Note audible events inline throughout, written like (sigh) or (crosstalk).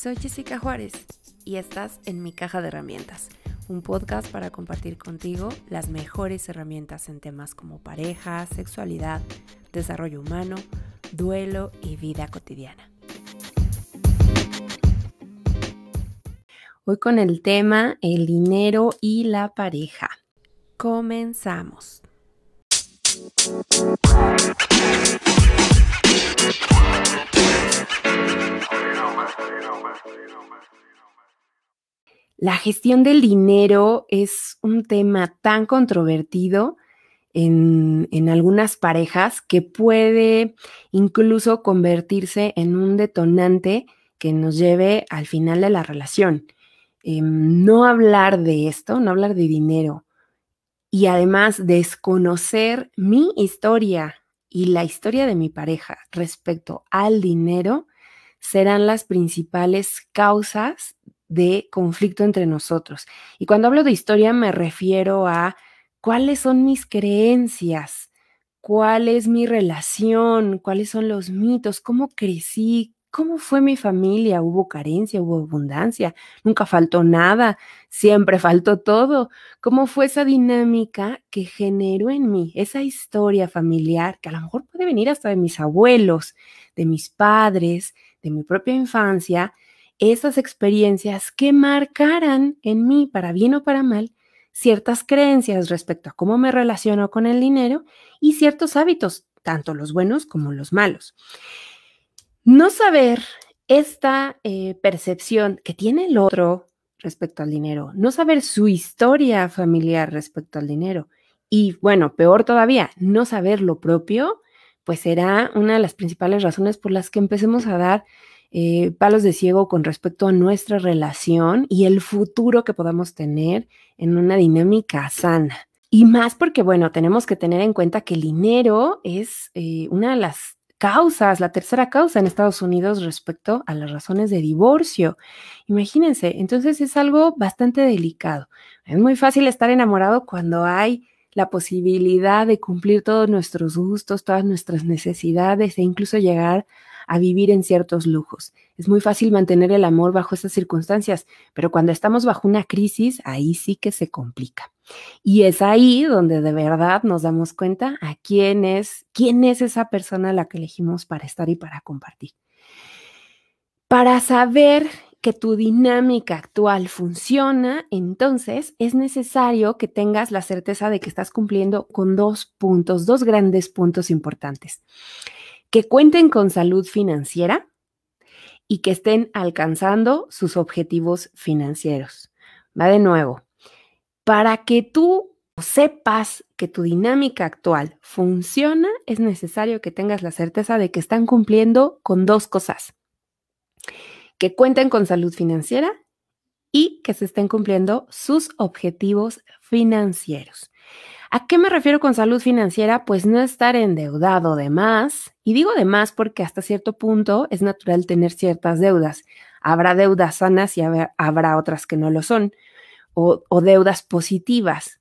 Soy Jessica Juárez y estás en Mi Caja de Herramientas, un podcast para compartir contigo las mejores herramientas en temas como pareja, sexualidad, desarrollo humano, duelo y vida cotidiana. Hoy con el tema el dinero y la pareja. Comenzamos. La gestión del dinero es un tema tan controvertido en, algunas parejas que puede incluso convertirse en un detonante que nos lleve al final de la relación. Em, no hablar de esto, no hablar de dinero y además desconocer mi historia y la historia de mi pareja respecto al dinero serán las principales causas de conflicto entre nosotros. Y cuando hablo de historia me refiero a cuáles son mis creencias, cuál es mi relación, cuáles son los mitos, cómo crecí, cómo fue mi familia, hubo carencia, hubo abundancia, nunca faltó nada, siempre faltó todo, cómo fue esa dinámica que generó en mí, esa historia familiar que a lo mejor puede venir hasta de mis abuelos, de mis padres, de mi propia infancia, esas experiencias que marcaran en mí, para bien o para mal, ciertas creencias respecto a cómo me relaciono con el dinero y ciertos hábitos, tanto los buenos como los malos. No saber esta eh, percepción que tiene el otro respecto al dinero, no saber su historia familiar respecto al dinero y, bueno, peor todavía, no saber lo propio, pues será una de las principales razones por las que empecemos a dar eh, palos de ciego con respecto a nuestra relación y el futuro que podamos tener en una dinámica sana. Y más porque, bueno, tenemos que tener en cuenta que el dinero es eh, una de las causas, la tercera causa en Estados Unidos respecto a las razones de divorcio. Imagínense, entonces es algo bastante delicado. Es muy fácil estar enamorado cuando hay la posibilidad de cumplir todos nuestros gustos, todas nuestras necesidades e incluso llegar a vivir en ciertos lujos. Es muy fácil mantener el amor bajo esas circunstancias, pero cuando estamos bajo una crisis, ahí sí que se complica. Y es ahí donde de verdad nos damos cuenta a quién es, quién es esa persona a la que elegimos para estar y para compartir. Para saber que tu dinámica actual funciona, entonces es necesario que tengas la certeza de que estás cumpliendo con dos puntos, dos grandes puntos importantes que cuenten con salud financiera y que estén alcanzando sus objetivos financieros. Va de nuevo. Para que tú sepas que tu dinámica actual funciona, es necesario que tengas la certeza de que están cumpliendo con dos cosas. Que cuenten con salud financiera y que se estén cumpliendo sus objetivos financieros. ¿A qué me refiero con salud financiera? Pues no estar endeudado de más. Y digo de más porque hasta cierto punto es natural tener ciertas deudas. Habrá deudas sanas y habrá otras que no lo son, o, deudas positivas.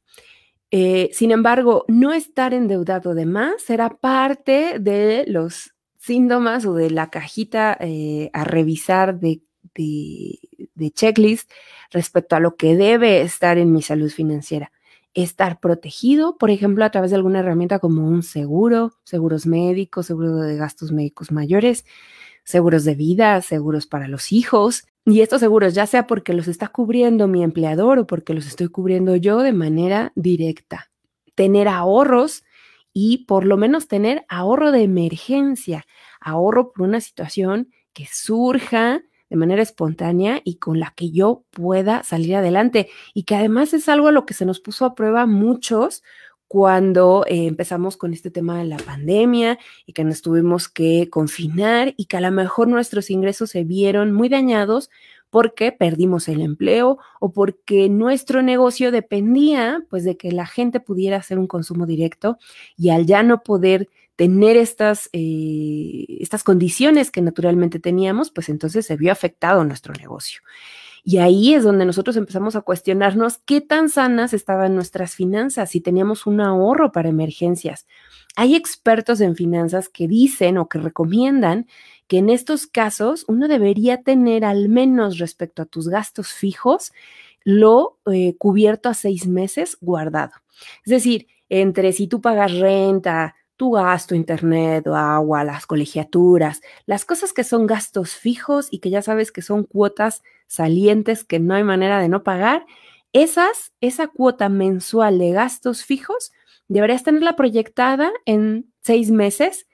Eh, sin embargo, no estar endeudado de más será parte de los síntomas o de la cajita eh, a revisar de, de checklist respecto a lo que debe estar en mi salud financiera estar protegido, por ejemplo, a través de alguna herramienta como un seguro, seguros médicos, seguro de gastos médicos mayores, seguros de vida, seguros para los hijos. Y estos seguros, ya sea porque los está cubriendo mi empleador o porque los estoy cubriendo yo de manera directa. Tener ahorros y por lo menos tener ahorro de emergencia, ahorro por una situación que surja de manera espontánea y con la que yo pueda salir adelante. Y que además es algo a lo que se nos puso a prueba muchos cuando eh, empezamos con este tema de la pandemia y que nos tuvimos que confinar y que a lo mejor nuestros ingresos se vieron muy dañados porque perdimos el empleo o porque nuestro negocio dependía pues de que la gente pudiera hacer un consumo directo y al ya no poder tener estas, eh, estas condiciones que naturalmente teníamos, pues entonces se vio afectado nuestro negocio. Y ahí es donde nosotros empezamos a cuestionarnos qué tan sanas estaban nuestras finanzas, si teníamos un ahorro para emergencias. Hay expertos en finanzas que dicen o que recomiendan que en estos casos uno debería tener al menos respecto a tus gastos fijos lo eh, cubierto a seis meses guardado. Es decir, entre si tú pagas renta, tu gasto, internet agua, las colegiaturas, las cosas que son gastos fijos y que ya sabes que son cuotas salientes que no hay manera de no pagar, esas, esa cuota mensual de gastos fijos, deberías tenerla proyectada en seis meses,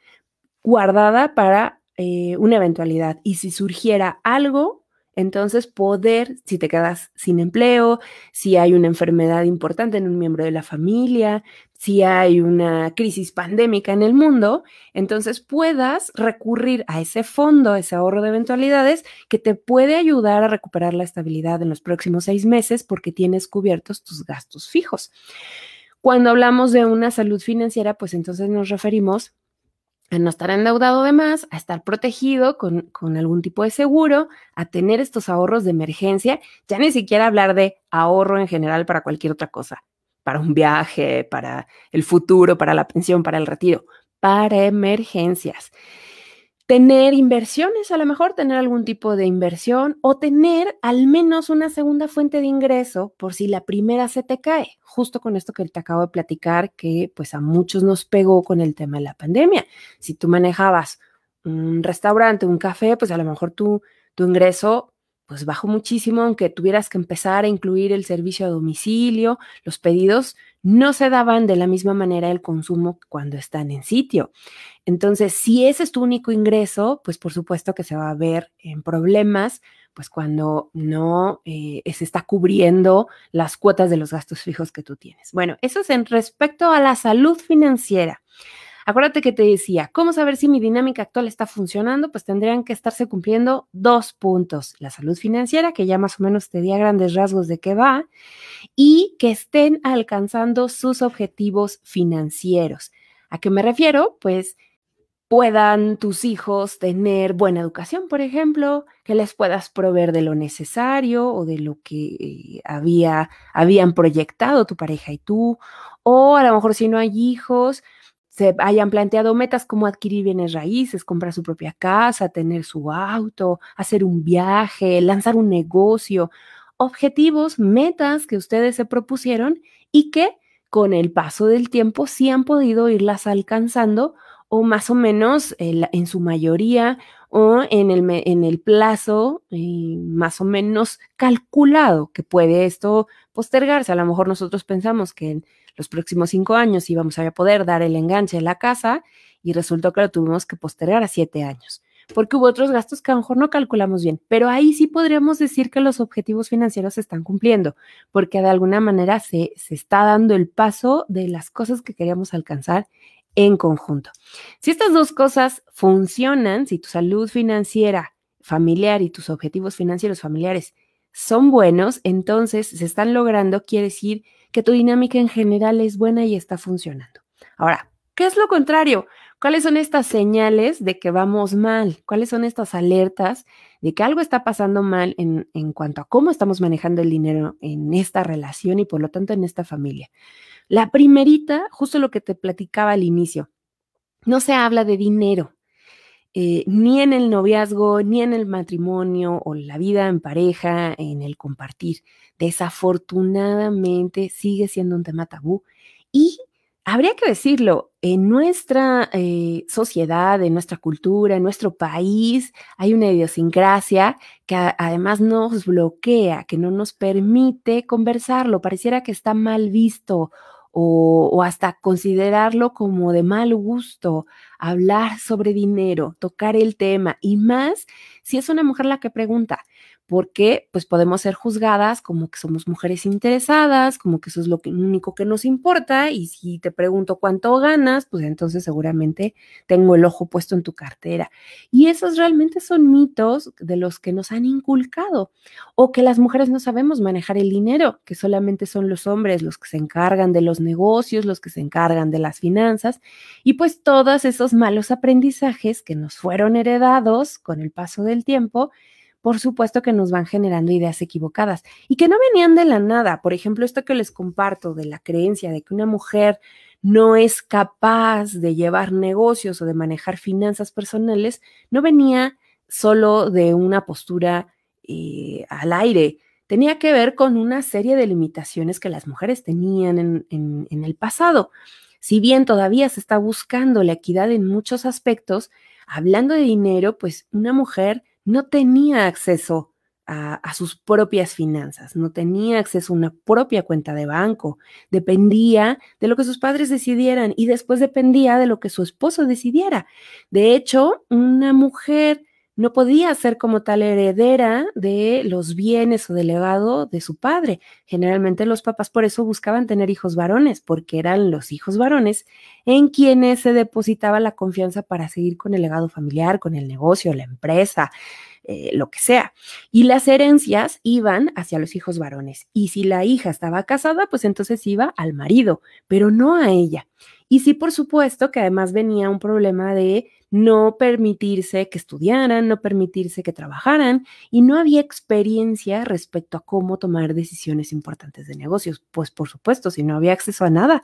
guardada para eh, una eventualidad. Y si surgiera algo entonces, poder, si te quedas sin empleo, si hay una enfermedad importante en un miembro de la familia, si hay una crisis pandémica en el mundo, entonces puedas recurrir a ese fondo, ese ahorro de eventualidades, que te puede ayudar a recuperar la estabilidad en los próximos seis meses porque tienes cubiertos tus gastos fijos. Cuando hablamos de una salud financiera, pues entonces nos referimos a no estar endeudado de más, a estar protegido con, con, algún tipo de seguro, a tener estos ahorros de emergencia, ya ni siquiera hablar de ahorro en general para cualquier otra cosa, para un viaje, para el futuro, para la pensión, para el retiro, para emergencias tener inversiones, a lo mejor tener algún tipo de inversión o tener al menos una segunda fuente de ingreso por si la primera se te cae, justo con esto que te acabo de platicar que pues a muchos nos pegó con el tema de la pandemia. Si tú manejabas un restaurante, un café, pues a lo mejor tu, tu ingreso pues bajó muchísimo, aunque tuvieras que empezar a incluir el servicio a domicilio, los pedidos no se daban de la misma manera el consumo cuando están en sitio. Entonces, si ese es tu único ingreso, pues por supuesto que se va a ver en problemas, pues cuando no eh, se está cubriendo las cuotas de los gastos fijos que tú tienes. Bueno, eso es en respecto a la salud financiera. Acuérdate que te decía, ¿cómo saber si mi dinámica actual está funcionando? Pues tendrían que estarse cumpliendo dos puntos. La salud financiera, que ya más o menos te di a grandes rasgos de qué va, y que estén alcanzando sus objetivos financieros. ¿A qué me refiero? Pues puedan tus hijos tener buena educación, por ejemplo, que les puedas proveer de lo necesario o de lo que eh, había, habían proyectado tu pareja y tú, o a lo mejor si no hay hijos, se hayan planteado metas como adquirir bienes raíces, comprar su propia casa, tener su auto, hacer un viaje, lanzar un negocio, objetivos, metas que ustedes se propusieron y que con el paso del tiempo sí han podido irlas alcanzando o más o menos en su mayoría o en el, en el plazo eh, más o menos calculado que puede esto postergarse. A lo mejor nosotros pensamos que los próximos cinco años íbamos a poder dar el enganche en la casa y resultó que lo tuvimos que postergar a siete años, porque hubo otros gastos que a lo mejor no calculamos bien, pero ahí sí podríamos decir que los objetivos financieros se están cumpliendo, porque de alguna manera se, se está dando el paso de las cosas que queríamos alcanzar en conjunto. Si estas dos cosas funcionan, si tu salud financiera familiar y tus objetivos financieros familiares son buenos, entonces se están logrando, quiere decir que tu dinámica en general es buena y está funcionando. Ahora, ¿qué es lo contrario? ¿Cuáles son estas señales de que vamos mal? ¿Cuáles son estas alertas de que algo está pasando mal en, en, cuanto a cómo estamos manejando el dinero en esta relación y por lo tanto en esta familia? La primerita, justo lo que te platicaba al inicio, no se habla de dinero, eh, ni en el noviazgo, ni en el matrimonio o la vida en pareja, en el compartir. Desafortunadamente sigue siendo un tema tabú y habría que decirlo, en nuestra eh, sociedad, en nuestra cultura, en nuestro país, hay una idiosincrasia que además nos bloquea, que no nos permite conversarlo. Pareciera que está mal visto o, hasta considerarlo como de mal gusto, hablar sobre dinero, tocar el tema y más si es una mujer la que pregunta porque pues podemos ser juzgadas como que somos mujeres interesadas, como que eso es lo, único que nos importa y si te pregunto cuánto ganas, pues entonces seguramente tengo el ojo puesto en tu cartera. Y esos realmente son mitos de los que nos han inculcado o que las mujeres no sabemos manejar el dinero, que solamente son los hombres los que se encargan de los negocios, los que se encargan de las finanzas y pues todos esos malos aprendizajes que nos fueron heredados con el paso del tiempo por supuesto que nos van generando ideas equivocadas y que no venían de la nada. Por ejemplo, esto que les comparto de la creencia de que una mujer no es capaz de llevar negocios o de manejar finanzas personales, no venía solo de una postura eh, al aire, tenía que ver con una serie de limitaciones que las mujeres tenían en, en el pasado. Si bien todavía se está buscando la equidad en muchos aspectos, hablando de dinero, pues una mujer no tenía acceso a, sus propias finanzas, no tenía acceso a una propia cuenta de banco, dependía de lo que sus padres decidieran y después dependía de lo que su esposo decidiera. De hecho, una mujer no podía ser como tal heredera de los bienes o del legado de su padre. Generalmente los papás por eso buscaban tener hijos varones, porque eran los hijos varones en quienes se depositaba la confianza para seguir con el legado familiar, con el negocio, la empresa, eh, lo que sea. Y las herencias iban hacia los hijos varones. Y si la hija estaba casada, pues entonces iba al marido, pero no a ella. Y sí, por supuesto que además venía un problema de no permitirse que estudiaran, no permitirse que trabajaran y no había experiencia respecto a cómo tomar decisiones importantes de negocios. Pues por supuesto, si no había acceso a nada.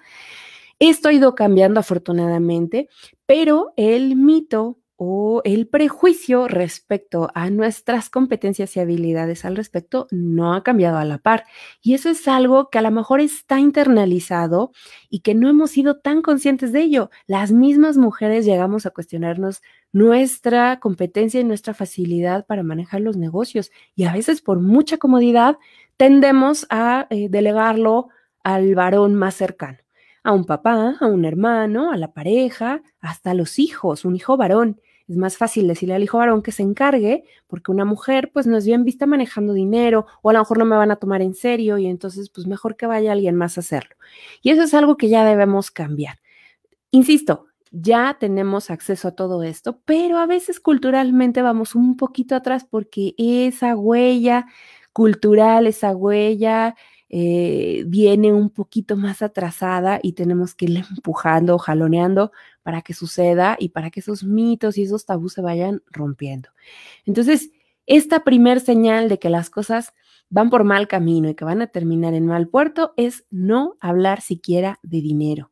Esto ha ido cambiando afortunadamente, pero el mito o el prejuicio respecto a nuestras competencias y habilidades al respecto no ha cambiado a la par. Y eso es algo que a lo mejor está internalizado y que no hemos sido tan conscientes de ello. Las mismas mujeres llegamos a cuestionarnos nuestra competencia y nuestra facilidad para manejar los negocios y a veces por mucha comodidad tendemos a eh, delegarlo al varón más cercano a un papá, a un hermano, a la pareja, hasta a los hijos, un hijo varón. Es más fácil decirle al hijo varón que se encargue, porque una mujer pues no es bien vista manejando dinero, o a lo mejor no me van a tomar en serio y entonces pues mejor que vaya alguien más a hacerlo. Y eso es algo que ya debemos cambiar. Insisto, ya tenemos acceso a todo esto, pero a veces culturalmente vamos un poquito atrás porque esa huella cultural, esa huella eh, viene un poquito más atrasada y tenemos que ir empujando, jaloneando para que suceda y para que esos mitos y esos tabús se vayan rompiendo. Entonces, esta primer señal de que las cosas van por mal camino y que van a terminar en mal puerto es no hablar siquiera de dinero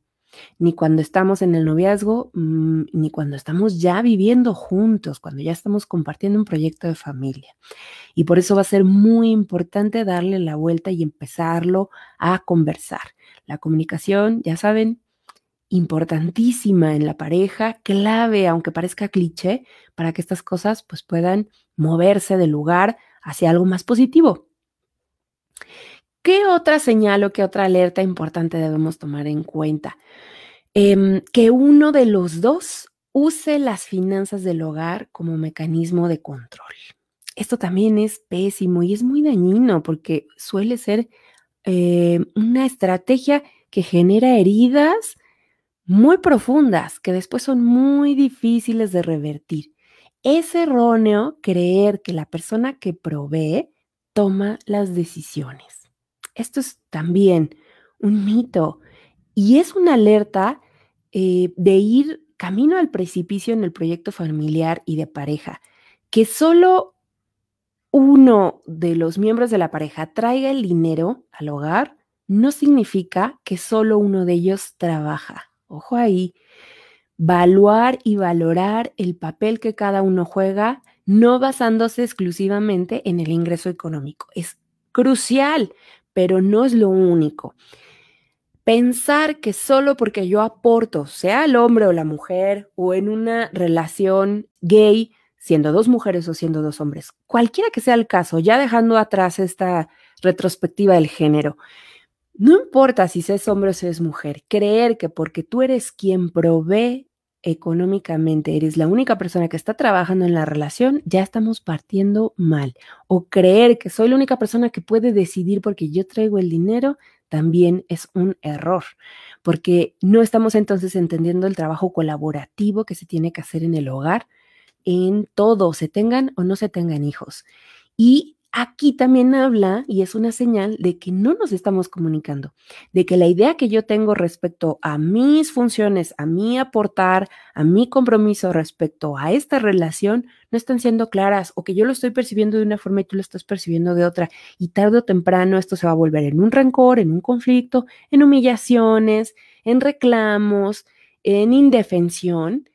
ni cuando estamos en el noviazgo, mm, ni cuando estamos ya viviendo juntos, cuando ya estamos compartiendo un proyecto de familia. Y por eso va a ser muy importante darle la vuelta y empezarlo a conversar. La comunicación, ya saben, importantísima en la pareja, clave, aunque parezca cliché, para que estas cosas pues puedan moverse del lugar hacia algo más positivo. ¿Qué otra señal o qué otra alerta importante debemos tomar en cuenta? Em, que uno de los dos use las finanzas del hogar como mecanismo de control. Esto también es pésimo y es muy dañino porque suele ser eh, una estrategia que genera heridas muy profundas que después son muy difíciles de revertir. Es erróneo creer que la persona que provee toma las decisiones. Esto es también un mito y es una alerta eh, de ir camino al precipicio en el proyecto familiar y de pareja. Que solo uno de los miembros de la pareja traiga el dinero al hogar no significa que solo uno de ellos trabaja. Ojo ahí. Valuar y valorar el papel que cada uno juega, no basándose exclusivamente en el ingreso económico. Es crucial pero no es lo único. Pensar que solo porque yo aporto, sea el hombre o la mujer, o en una relación gay, siendo dos mujeres o siendo dos hombres, cualquiera que sea el caso, ya dejando atrás esta retrospectiva del género, no importa si es hombre o si es mujer, creer que porque tú eres quien provee económicamente eres la única persona que está trabajando en la relación, ya estamos partiendo mal. O creer que soy la única persona que puede decidir porque yo traigo el dinero, también es un error, porque no estamos entonces entendiendo el trabajo colaborativo que se tiene que hacer en el hogar, en todo, se tengan o no se tengan hijos. Y aquí también habla y es una señal de que no nos estamos comunicando, de que la idea que yo tengo respecto a mis funciones, a mi aportar, a mi compromiso respecto a esta relación, no están siendo claras o que yo lo estoy percibiendo de una forma y tú lo estás percibiendo de otra. Y tarde o temprano esto se va a volver en un rencor, en un conflicto, en humillaciones, en reclamos, en indefensión.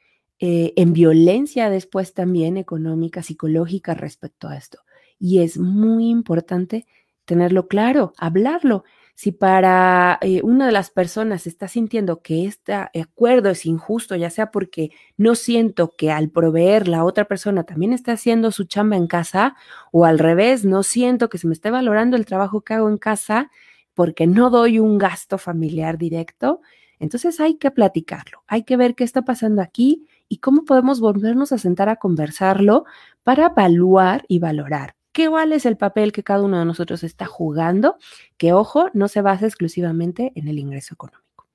Eh, en violencia después también económica, psicológica respecto a esto y es muy importante tenerlo claro, hablarlo. Si para eh, una de las personas está sintiendo que este acuerdo es injusto, ya sea porque no siento que al proveer la otra persona también está haciendo su chamba en casa, o al revés, no siento que se me esté valorando el trabajo que hago en casa porque no doy un gasto familiar directo, entonces hay que platicarlo, hay que ver qué está pasando aquí y cómo podemos volvernos a sentar a conversarlo para evaluar y valorar qué cuál es el papel que cada uno de nosotros está jugando, que ojo, no se basa exclusivamente en el ingreso económico.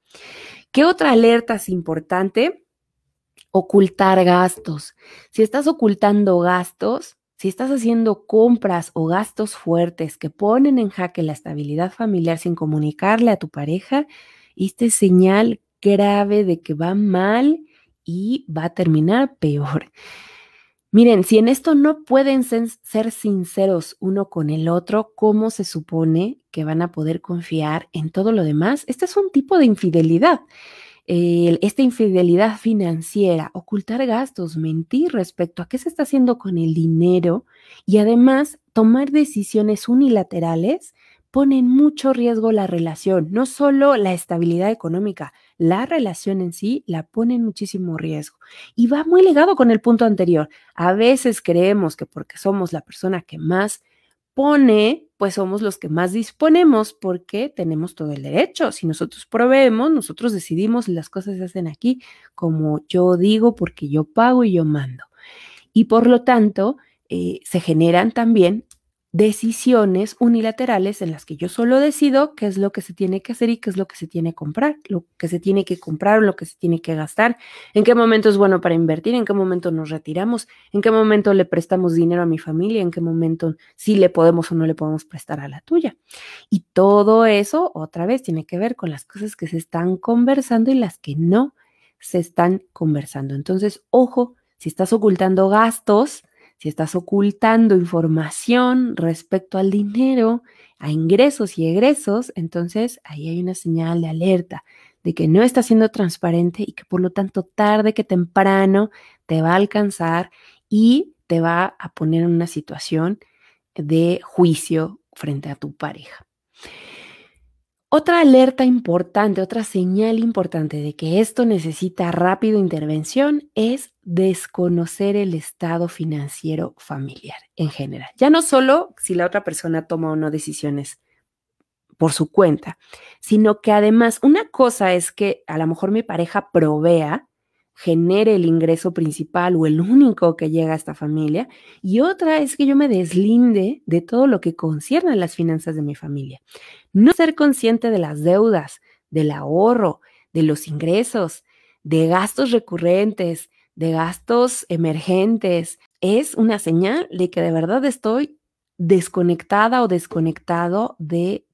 ¿Qué otra alerta es importante? Ocultar gastos. Si estás ocultando gastos, si estás haciendo compras o gastos fuertes que ponen en jaque la estabilidad familiar sin comunicarle a tu pareja, esta es señal grave de que va mal y va a terminar peor. Miren, si en esto no pueden ser sinceros uno con el otro, ¿cómo se supone que van a poder confiar en todo lo demás? Este es un tipo de infidelidad. esta infidelidad financiera, ocultar gastos, mentir respecto a qué se está haciendo con el dinero y además tomar decisiones unilaterales pone en mucho riesgo la relación, no solo la estabilidad económica, la relación en sí la pone en muchísimo riesgo. Y va muy ligado con el punto anterior. A veces creemos que porque somos la persona que más pone, pues somos los que más disponemos porque tenemos todo el derecho. Si nosotros proveemos, nosotros decidimos las cosas se hacen aquí como yo digo porque yo pago y yo mando. Y por lo tanto, eh, se generan también decisiones unilaterales en las que yo solo decido qué es lo que se tiene que hacer y qué es lo que se tiene que comprar, lo que se tiene que comprar lo que se tiene que gastar, en qué momento es bueno para invertir, en qué momento nos retiramos, en qué momento le prestamos dinero a mi familia, en qué momento sí le podemos o no le podemos prestar a la tuya. Y todo eso, otra vez, tiene que ver con las cosas que se están conversando y las que no se están conversando. Entonces, ojo, si estás ocultando gastos, si estás ocultando información respecto al dinero, a ingresos y egresos, entonces ahí hay una señal de alerta de que no está siendo transparente y que por lo tanto tarde que temprano te va a alcanzar y te va a poner en una situación de juicio frente a tu pareja. Otra alerta importante, otra señal importante de que esto necesita rápido intervención es desconocer el estado financiero familiar en general. Ya no solo si la otra persona toma o no decisiones por su cuenta, sino que además una cosa es que a lo mejor mi pareja provea genere el ingreso principal o el único que llega a esta familia, y otra es que yo me deslinde de todo lo que concierne a las finanzas de mi familia. No ser consciente de las deudas, del ahorro, de los ingresos, de gastos recurrentes, de gastos emergentes, es una señal de que de verdad estoy desconectada o desconectado de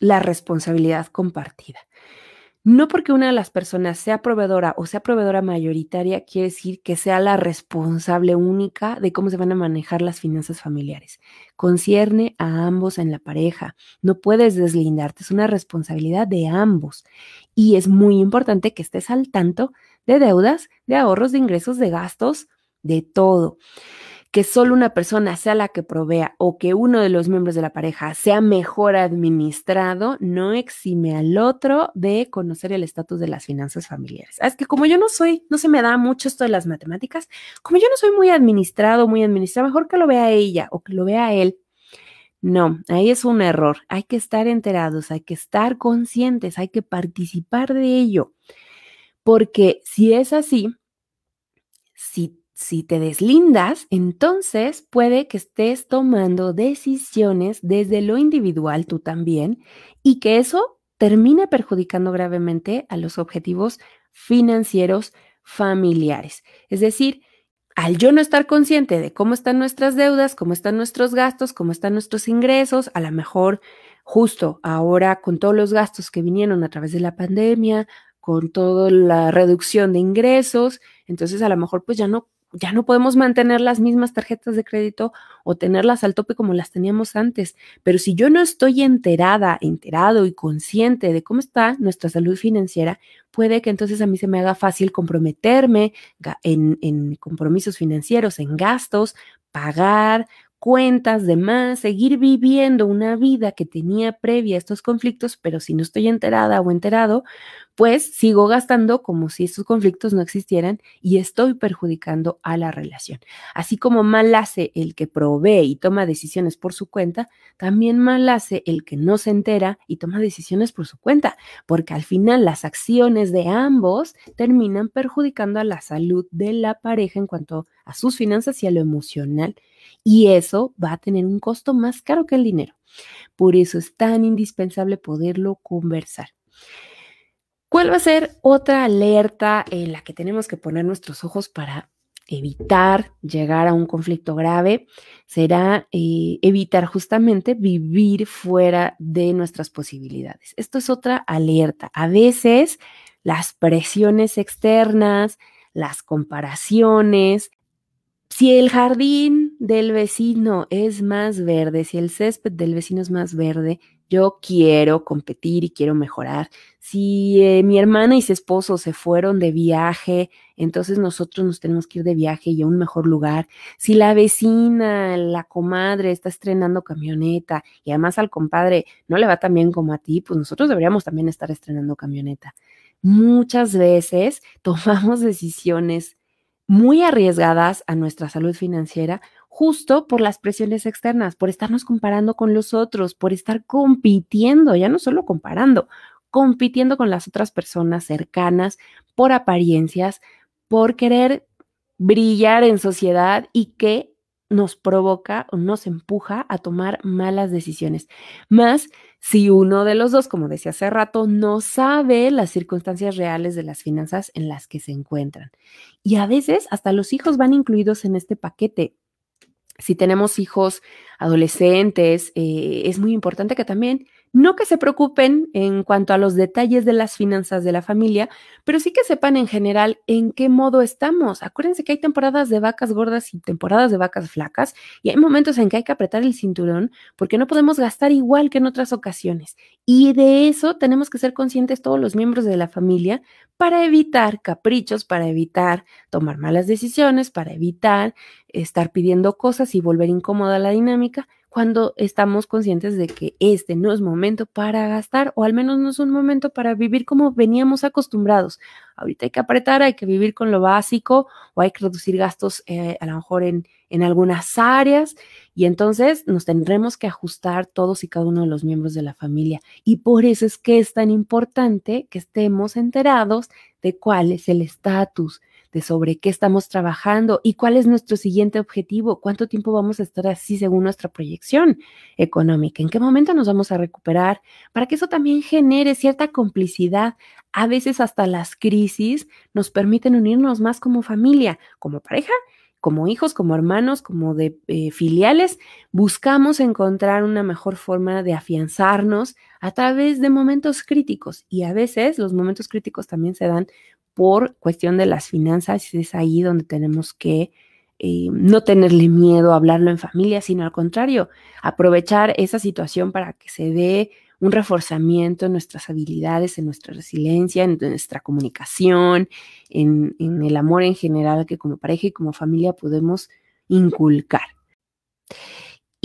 la responsabilidad compartida. No porque una de las personas sea proveedora o sea proveedora mayoritaria quiere decir que sea la responsable única de cómo se van a manejar las finanzas familiares. Concierne a ambos en la pareja. No puedes deslindarte, es una responsabilidad de ambos. Y es muy importante que estés al tanto de deudas, de ahorros, de ingresos, de gastos, de todo que solo una persona sea la que provea o que uno de los miembros de la pareja sea mejor administrado, no exime al otro de conocer el estatus de las finanzas familiares. Ah, es que como yo no soy, no se me da mucho esto de las matemáticas, como yo no soy muy administrado, muy administrado, mejor que lo vea ella o que lo vea él. No, ahí es un error. Hay que estar enterados, hay que estar conscientes, hay que participar de ello. Porque si es así, si si te deslindas, entonces puede que estés tomando decisiones desde lo individual tú también y que eso termine perjudicando gravemente a los objetivos financieros familiares. Es decir, al yo no estar consciente de cómo están nuestras deudas, cómo están nuestros gastos, cómo están nuestros ingresos, a lo mejor justo ahora con todos los gastos que vinieron a través de la pandemia, con toda la reducción de ingresos, entonces a lo mejor pues ya no ya no podemos mantener las mismas tarjetas de crédito o tenerlas al tope como las teníamos antes. Pero si yo no estoy enterada, enterado y consciente de cómo está nuestra salud financiera, puede que entonces a mí se me haga fácil comprometerme en, compromisos financieros, en gastos, pagar, cuentas, demás, seguir viviendo una vida que tenía previa a estos conflictos, pero si no estoy enterada o enterado, pues sigo gastando como si estos conflictos no existieran y estoy perjudicando a la relación. Así como mal hace el que provee y toma decisiones por su cuenta, también mal hace el que no se entera y toma decisiones por su cuenta, porque al final las acciones de ambos terminan perjudicando a la salud de la pareja en cuanto a sus finanzas y a lo emocional y eso va a tener un costo más caro que el dinero. Por eso es tan indispensable poderlo conversar. ¿Cuál va a ser otra alerta en la que tenemos que poner nuestros ojos para evitar llegar a un conflicto grave? Será eh, evitar justamente vivir fuera de nuestras posibilidades. Esto es otra alerta. A veces las presiones externas, las comparaciones, si el jardín del vecino es más verde, si el césped del vecino es más verde, yo quiero competir y quiero mejorar. Si eh, mi hermana y su esposo se fueron de viaje, entonces nosotros nos tenemos que ir de viaje y a un mejor lugar. Si la vecina, la comadre está estrenando camioneta y además al compadre no le va tan bien como a ti, pues nosotros deberíamos también estar estrenando camioneta. Muchas veces (laughs) tomamos decisiones muy arriesgadas a nuestra salud financiera justo por las presiones externas, por estarnos comparando con los otros, por estar compitiendo, ya no solo comparando, compitiendo con las otras personas cercanas por apariencias, por querer brillar en sociedad y que nos provoca o nos empuja a tomar malas decisiones. Más si uno de los dos, como decía hace rato, no sabe las circunstancias reales de las finanzas en las que se encuentran. Y a veces hasta los hijos van incluidos en este paquete. Si tenemos hijos adolescentes, eh, es muy importante que también no que se preocupen en cuanto a los detalles de las finanzas de la familia, pero sí que sepan en general en qué modo estamos. Acuérdense que hay temporadas de vacas gordas y temporadas de vacas flacas y hay momentos en que hay que apretar el cinturón porque no podemos gastar igual que en otras ocasiones. Y de eso tenemos que ser conscientes todos los miembros de la familia para evitar caprichos, para evitar tomar malas decisiones, para evitar estar pidiendo cosas y volver incómoda la dinámica cuando estamos conscientes de que este no es momento para gastar o al menos no es un momento para vivir como veníamos acostumbrados. Ahorita hay que apretar, hay que vivir con lo básico o hay que reducir gastos eh, a lo mejor en, en algunas áreas y entonces nos tendremos que ajustar todos y cada uno de los miembros de la familia. Y por eso es que es tan importante que estemos enterados de cuál es el estatus de sobre qué estamos trabajando y cuál es nuestro siguiente objetivo, cuánto tiempo vamos a estar así según nuestra proyección económica, en qué momento nos vamos a recuperar, para que eso también genere cierta complicidad. A veces hasta las crisis nos permiten unirnos más como familia, como pareja como hijos, como hermanos, como de eh, filiales, buscamos encontrar una mejor forma de afianzarnos a través de momentos críticos. Y a veces los momentos críticos también se dan por cuestión de las finanzas, es ahí donde tenemos que eh, no tenerle miedo a hablarlo en familia, sino al contrario, aprovechar esa situación para que se dé un reforzamiento en nuestras habilidades, en nuestra resiliencia, en nuestra comunicación, en el amor en general que como pareja y como familia podemos inculcar.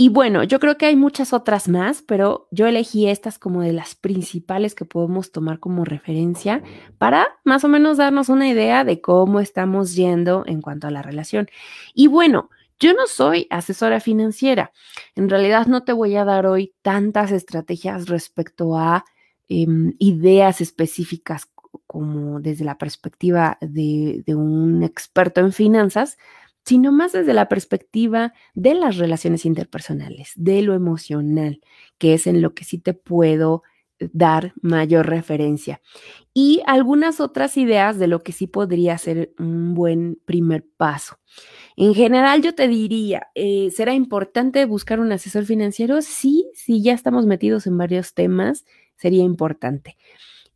Y bueno, yo creo que hay muchas otras más, pero yo elegí estas como de las principales que podemos tomar como referencia para más o menos darnos una idea de cómo estamos yendo en cuanto a la relación. Y bueno, yo no soy asesora financiera. En realidad no te voy a dar hoy tantas estrategias respecto a em, ideas específicas como desde la perspectiva de, de un experto en finanzas, sino más desde la perspectiva de las relaciones interpersonales, de lo emocional, que es en lo que sí te puedo dar mayor referencia. Y algunas otras ideas de lo que sí podría ser un buen primer paso. En general, yo te diría, eh, ¿será importante buscar un asesor financiero? Sí, sí, ya estamos metidos en varios temas, sería importante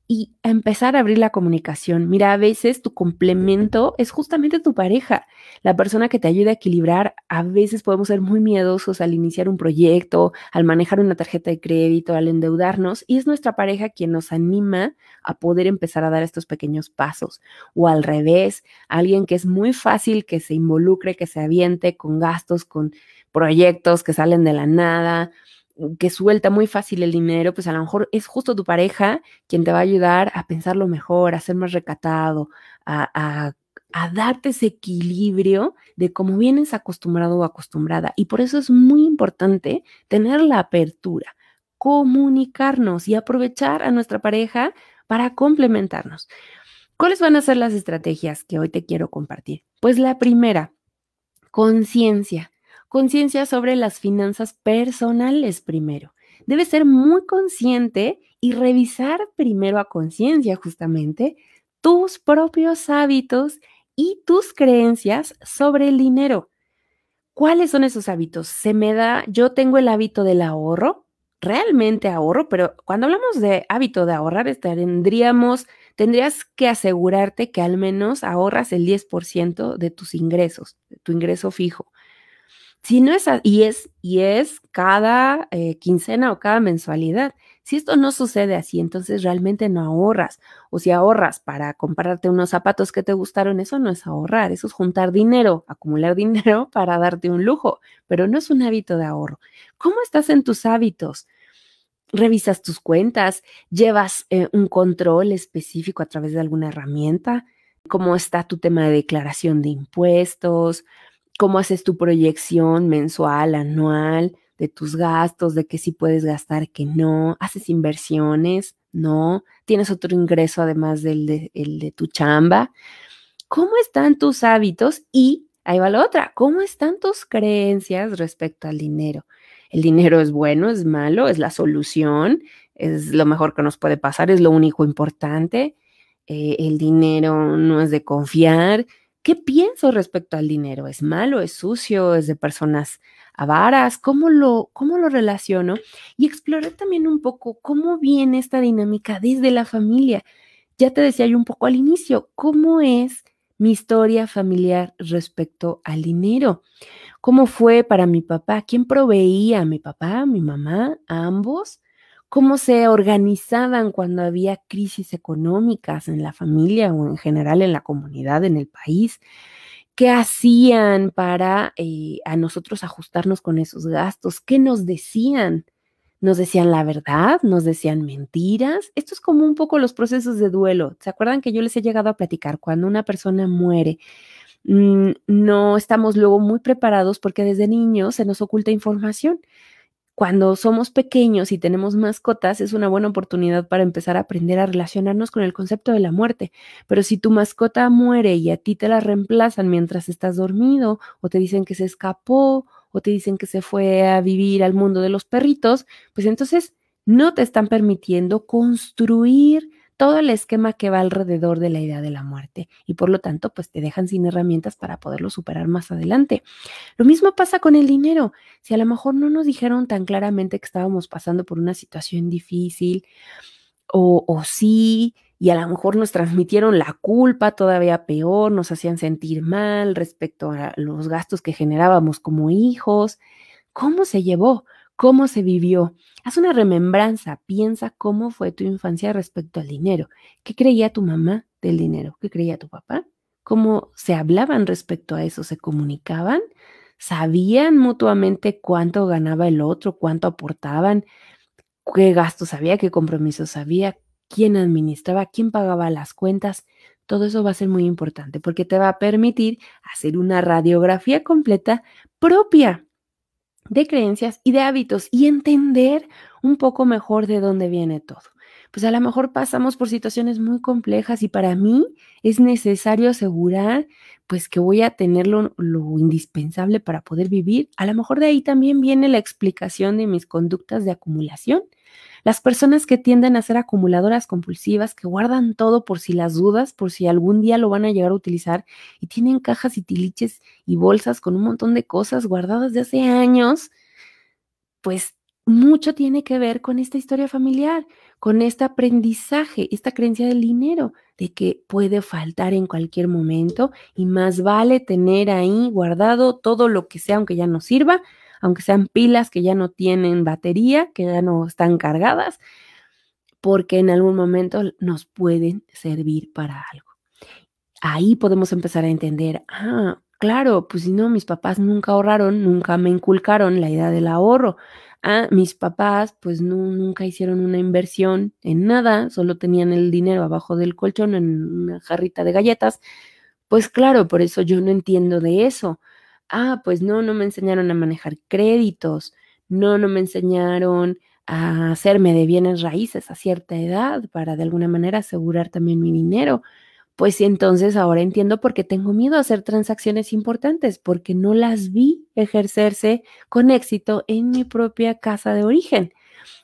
y empezar a abrir la comunicación. Mira, a veces tu complemento es justamente tu pareja, la persona que te ayuda a equilibrar. A veces podemos ser muy miedosos al iniciar un proyecto, al manejar una tarjeta de crédito, al endeudarnos, y es nuestra pareja quien nos anima a poder empezar a dar estos pequeños pasos. O al revés, alguien que es muy fácil que se involucre, que se aviente con gastos, con proyectos que salen de la nada que suelta muy fácil el dinero, pues a lo mejor es justo tu pareja quien te va a ayudar a pensarlo mejor, a ser más recatado, a, a darte ese equilibrio de cómo vienes acostumbrado o acostumbrada. Y por eso es muy importante tener la apertura, comunicarnos y aprovechar a nuestra pareja para complementarnos. ¿Cuáles van a ser las estrategias que hoy te quiero compartir? Pues la primera, conciencia conciencia sobre las finanzas personales primero. Debes ser muy consciente y revisar primero a conciencia justamente tus propios hábitos y tus creencias sobre el dinero. ¿Cuáles son esos hábitos? Se me da, yo tengo el hábito del ahorro, realmente ahorro, pero cuando hablamos de hábito de ahorrar, tendríamos, tendrías que asegurarte que al menos ahorras el 10% de tus ingresos, de tu ingreso fijo. Si no es, y es, y es cada eh, quincena o cada mensualidad. Si esto no sucede así, entonces realmente no ahorras. O si ahorras para comprarte unos zapatos que te gustaron, eso no es ahorrar, eso es juntar dinero, acumular (laughs) dinero para darte un lujo, pero no es un hábito de ahorro. ¿Cómo estás en tus hábitos? ¿Revisas tus cuentas? ¿Llevas eh, un control específico a través de alguna herramienta? ¿Cómo está tu tema de declaración de impuestos? Cómo haces tu proyección mensual, anual, de tus gastos, de qué sí puedes gastar, qué no, haces inversiones, no, tienes otro ingreso además del de, tu chamba. ¿Cómo están tus hábitos? Y ahí va la otra, ¿cómo están tus creencias respecto al dinero? El dinero es bueno, es malo, es la solución, es lo mejor que nos puede pasar, es lo único importante. Eh, el dinero no es de confiar, ¿Qué pienso respecto al dinero? ¿Es malo? ¿Es sucio? ¿Es de personas avaras? ¿Cómo lo, cómo lo relaciono? Y explorar también un poco cómo viene esta dinámica desde la familia. Ya te decía yo un poco al inicio, ¿cómo es mi historia familiar respecto al dinero? ¿Cómo fue para mi papá? ¿Quién proveía? ¿Mi papá? ¿Mi mamá? ¿A ambos? Cómo se organizaban cuando había crisis económicas en la familia o en general en la comunidad, en el país, qué hacían para eh, a nosotros ajustarnos con esos gastos, qué nos decían. Nos decían la verdad, nos decían mentiras. Esto es como un poco los procesos de duelo. ¿Se acuerdan que yo les he llegado a platicar cuando una persona muere? Mm, no estamos luego muy preparados porque desde niños se nos oculta información cuando somos pequeños y tenemos mascotas, es una buena oportunidad para empezar a aprender a relacionarnos con el concepto de la muerte. Pero si tu mascota muere y a ti te la reemplazan mientras estás dormido, o te dicen que se escapó, o te dicen que se fue a vivir al mundo de los perritos, pues entonces no te están permitiendo construir todo el esquema que va alrededor de la idea de la muerte y por lo tanto pues te dejan sin herramientas para poderlo superar más adelante. Lo mismo pasa con el dinero. Si a lo mejor no nos dijeron tan claramente que estábamos pasando por una situación difícil o, o sí, y a lo mejor nos transmitieron la culpa todavía peor, nos hacían sentir mal respecto a los gastos que generábamos como hijos. ¿Cómo se llevó? ¿Cómo se vivió? Haz una remembranza, piensa cómo fue tu infancia respecto al dinero. ¿Qué creía tu mamá del dinero? ¿Qué creía tu papá? ¿Cómo se hablaban respecto a eso? ¿Se comunicaban? ¿Sabían mutuamente cuánto ganaba el otro? ¿Cuánto aportaban? ¿Qué gastos había? ¿Qué compromisos había? ¿Quién administraba? ¿Quién pagaba las cuentas? Todo eso va a ser muy importante porque te va a permitir hacer una radiografía completa propia de creencias y de hábitos y entender un poco mejor de dónde viene todo. Pues a lo mejor pasamos por situaciones muy complejas y para mí es necesario asegurar pues que voy a tener lo, lo, indispensable para poder vivir. A lo mejor de ahí también viene la explicación de mis conductas de acumulación. Las personas que tienden a ser acumuladoras compulsivas, que guardan todo por si las dudas, por si algún día lo van a llegar a utilizar y tienen cajas y tiliches y bolsas con un montón de cosas guardadas de hace años, pues mucho tiene que ver con esta historia familiar, con este aprendizaje, esta creencia del dinero, de que puede faltar en cualquier momento y más vale tener ahí guardado todo lo que sea, aunque ya no sirva, aunque sean pilas que ya no tienen batería, que ya no están cargadas, porque en algún momento nos pueden servir para algo. Ahí podemos empezar a entender, ah, claro, pues si no, mis papás nunca ahorraron, nunca me inculcaron la idea del ahorro. Ah, mis papás pues no, nunca hicieron una inversión en nada, solo tenían el dinero abajo del colchón en una jarrita de galletas. Pues claro, por eso yo no entiendo de eso. Ah, pues no, no me enseñaron a manejar créditos, no, no me enseñaron a hacerme de bienes raíces a cierta edad para de alguna manera asegurar también mi dinero pues entonces ahora entiendo por qué tengo miedo a hacer transacciones importantes, porque no las vi ejercerse con éxito en mi propia casa de origen.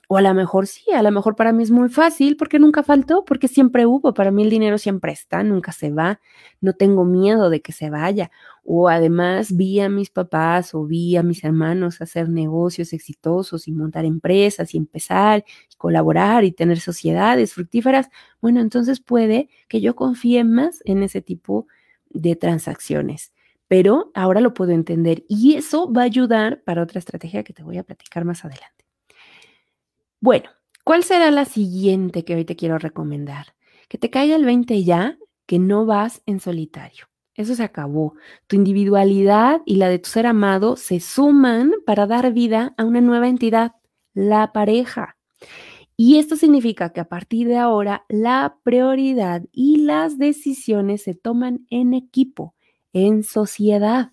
O a lo mejor sí, a lo mejor para mí es muy fácil porque nunca faltó, porque siempre hubo. Para mí el dinero siempre está, nunca se va. No tengo miedo de que se vaya. O además vi a mis papás o vi a mis hermanos hacer negocios exitosos y montar empresas y empezar y colaborar y tener sociedades fructíferas. Bueno, entonces puede que yo confíe más en ese tipo de transacciones pero ahora lo puedo entender y eso va a ayudar para otra estrategia que te voy a platicar más adelante. Bueno, ¿cuál será la siguiente que hoy te quiero recomendar? Que te caiga el 20 ya, que no vas en solitario. Eso se acabó. Tu individualidad y la de tu ser amado se suman para dar vida a una nueva entidad, la pareja. Y esto significa que a partir de ahora la prioridad y las decisiones se toman en equipo, en sociedad.